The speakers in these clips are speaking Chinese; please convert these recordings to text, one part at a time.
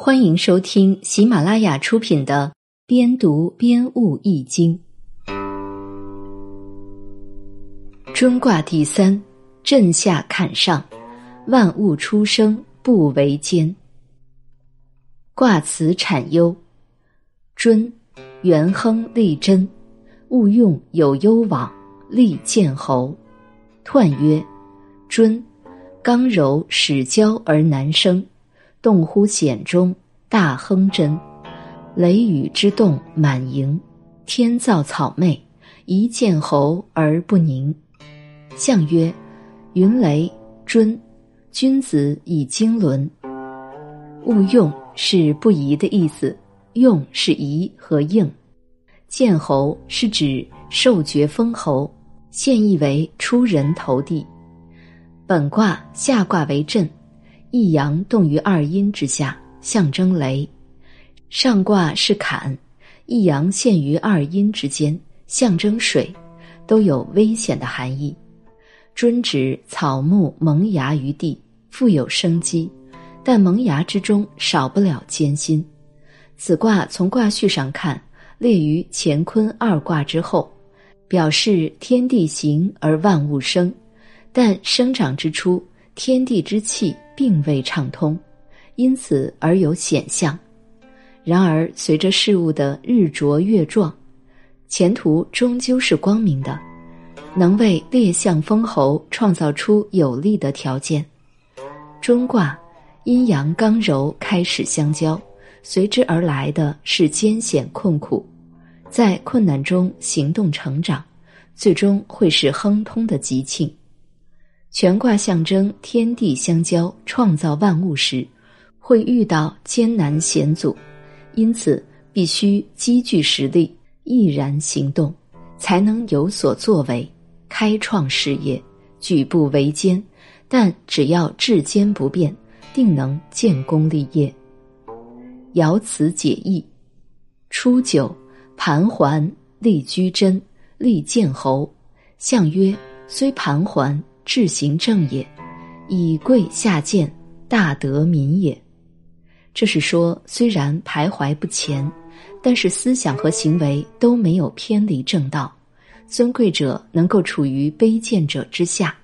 欢迎收听喜马拉雅出品的《边读边悟易经》。尊卦第三，震下坎上，万物出生不为艰。卦辞产忧：尊，元亨利贞，勿用有攸往，利见侯。彖曰：尊，刚柔始交而难生。动乎险中，大亨真。雷雨之动满盈，天造草昧，一见侯而不宁。象曰：云雷尊，君子以经纶。勿用是不宜的意思，用是宜和应。见侯是指受爵封侯，现意为出人头地。本卦下卦为震。一阳动于二阴之下，象征雷；上卦是坎，一阳陷于二阴之间，象征水，都有危险的含义。尊指草木萌芽于地，富有生机，但萌芽之中少不了艰辛。此卦从卦序上看，列于乾坤二卦之后，表示天地行而万物生，但生长之初，天地之气。并未畅通，因此而有险象。然而，随着事物的日茁月壮，前途终究是光明的，能为列相封侯创造出有利的条件。中卦阴阳刚柔开始相交，随之而来的是艰险困苦，在困难中行动成长，最终会是亨通的吉庆。全卦象征天地相交，创造万物时，会遇到艰难险阻，因此必须积聚实力，毅然行动，才能有所作为，开创事业。举步维艰，但只要志坚不变，定能建功立业。爻辞解义：初九，盘桓立居贞，立建侯。象曰：虽盘桓。至行正也，以贵下贱，大得民也。这是说，虽然徘徊不前，但是思想和行为都没有偏离正道。尊贵者能够处于卑贱者之下，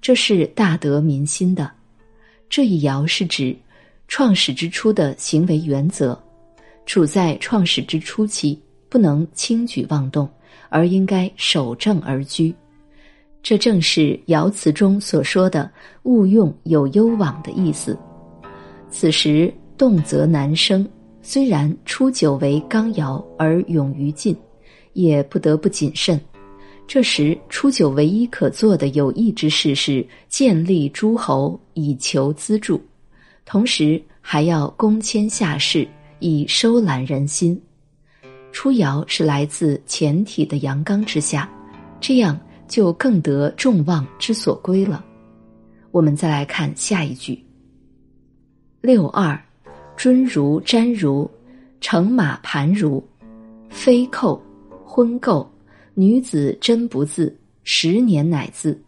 这是大得民心的。这一爻是指创始之初的行为原则，处在创始之初期，不能轻举妄动，而应该守正而居。这正是爻辞中所说的“勿用有攸往”的意思。此时动则难生，虽然初九为刚爻而勇于进，也不得不谨慎。这时初九唯一可做的有益之事是建立诸侯以求资助，同时还要攻谦下士以收揽人心。初爻是来自前体的阳刚之下，这样。就更得众望之所归了。我们再来看下一句：六二，尊如瞻如，乘马盘如，飞寇，婚媾，女子贞不自，十年乃自。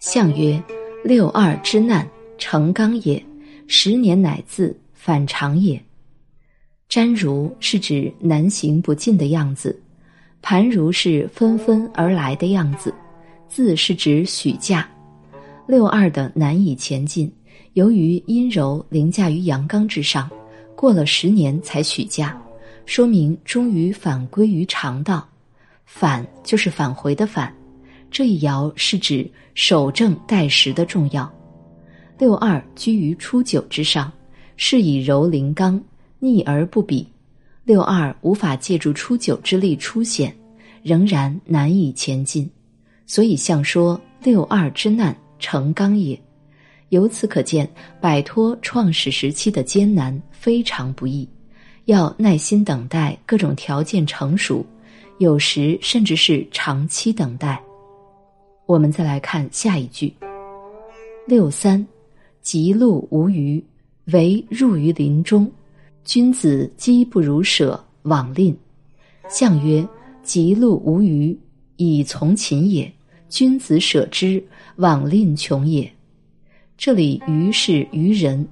象曰：六二之难，成刚也；十年乃自，反常也。瞻如是指难行不进的样子，盘如是纷纷而来的样子。字是指许嫁，六二的难以前进，由于阴柔凌驾于阳刚之上，过了十年才许嫁，说明终于返归于常道。返就是返回的返，这一爻是指守正待时的重要。六二居于初九之上，是以柔凌刚，逆而不比。六二无法借助初九之力出险，仍然难以前进。所以，象说六二之难成刚也。由此可见，摆脱创始时期的艰难非常不易，要耐心等待各种条件成熟，有时甚至是长期等待。我们再来看下一句：六三，吉路无余，唯入于林中。君子饥不如舍，往吝。象曰：吉路无余，以从秦也。君子舍之，罔吝穷也。这里“愚”是愚人，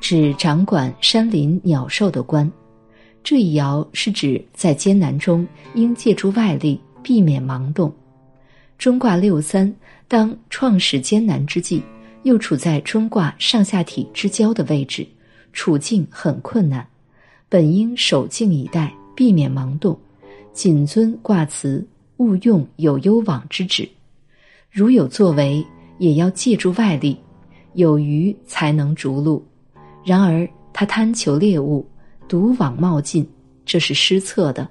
指掌管山林鸟兽的官。这一爻是指在艰难中应借助外力，避免盲动。中卦六三，当创始艰难之际，又处在中卦上下体之交的位置，处境很困难，本应守静以待，避免盲动，谨遵卦辞，勿用有攸往之旨。如有作为，也要借助外力，有余才能逐鹿。然而他贪求猎物。独往冒进，这是失策的。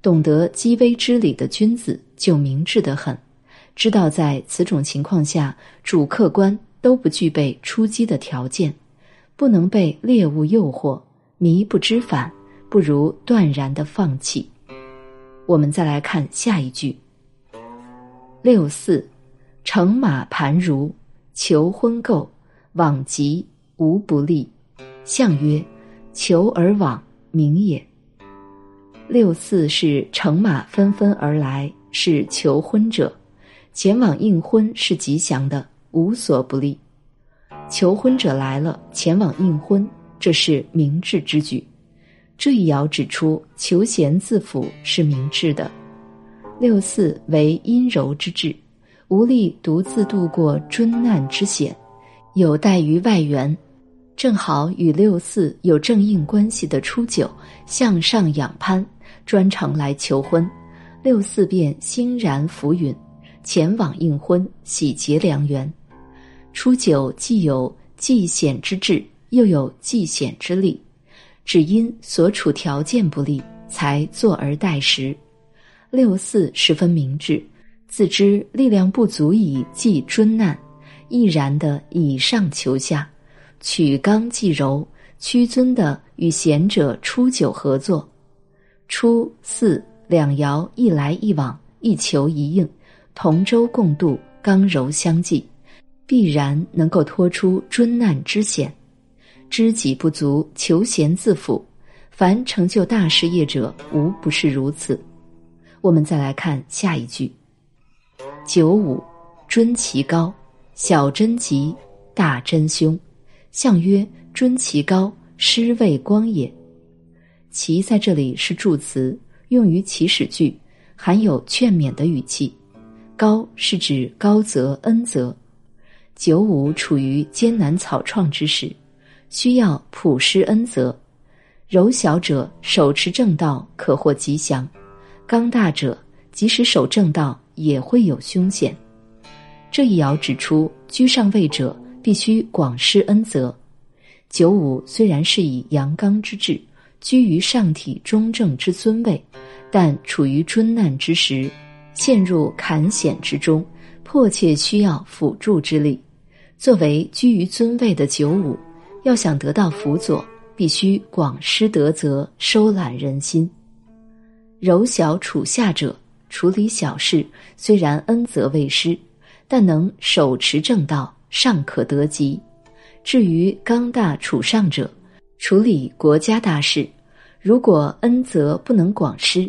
懂得积微之理的君子就明智得很，知道在此种情况下，主客观都不具备出击的条件，不能被猎物诱惑，迷不知返，不如断然的放弃。我们再来看下一句：六四，乘马盘如，求婚媾，往疾无不利。象曰。求而往，名也。六四是乘马纷纷而来，是求婚者，前往应婚是吉祥的，无所不利。求婚者来了，前往应婚，这是明智之举。这一爻指出，求贤自辅是明智的。六四为阴柔之志，无力独自度过尊难之险，有待于外援。正好与六四有正应关系的初九向上仰攀，专程来求婚，六四便欣然浮允，前往应婚，喜结良缘。初九既有济险之志，又有济险之力，只因所处条件不利，才坐而待时。六四十分明智，自知力量不足以济尊难，毅然的以上求下。取刚济柔，屈尊的与贤者初九合作，初四两爻一来一往，一求一应，同舟共渡，刚柔相济，必然能够脱出尊难之险。知己不足，求贤自辅。凡成就大事业者，无不是如此。我们再来看下一句：九五，尊其高，小贞吉，大贞凶。象曰：尊其高，师位光也。其在这里是助词，用于祈使句，含有劝勉的语气。高是指高则恩泽。九五处于艰难草创之时，需要普施恩泽。柔小者手持正道，可获吉祥；刚大者即使守正道，也会有凶险。这一爻指出，居上位者。必须广施恩泽。九五虽然是以阳刚之志居于上体中正之尊位，但处于尊难之时，陷入坎险之中，迫切需要辅助之力。作为居于尊位的九五，要想得到辅佐，必须广施德泽，收揽人心。柔小处下者处理小事，虽然恩泽未施，但能手持正道。尚可得吉，至于刚大处上者，处理国家大事，如果恩泽不能广施，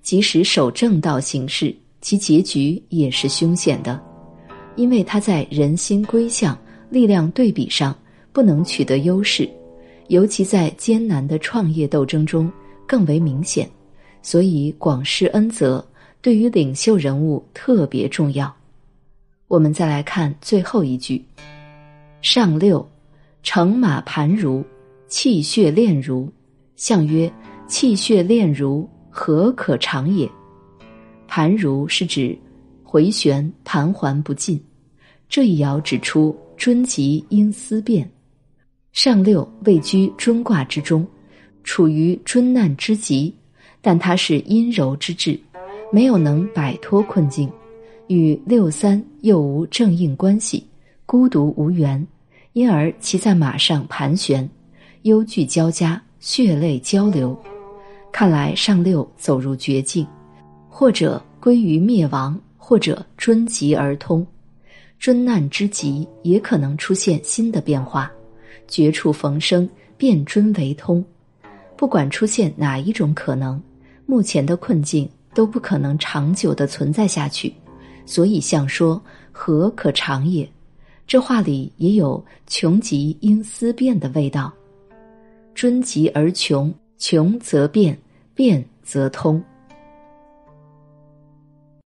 即使守正道行事，其结局也是凶险的，因为他在人心归向、力量对比上不能取得优势，尤其在艰难的创业斗争中更为明显，所以广施恩泽对于领袖人物特别重要。我们再来看最后一句：“上六，乘马盘如，气血炼如。”象曰：“气血炼如，何可长也？”盘如是指回旋盘桓不尽。这一爻指出尊吉因思变。上六位居尊卦之中，处于尊难之极，但它是阴柔之志，没有能摆脱困境。与六三又无正应关系，孤独无缘，因而其在马上盘旋，忧惧交加，血泪交流。看来上六走入绝境，或者归于灭亡，或者尊极而通。尊难之极，也可能出现新的变化，绝处逢生，变尊为通。不管出现哪一种可能，目前的困境都不可能长久的存在下去。所以，像说何可长也？这话里也有穷极因思变的味道。尊极而穷，穷则变，变则通。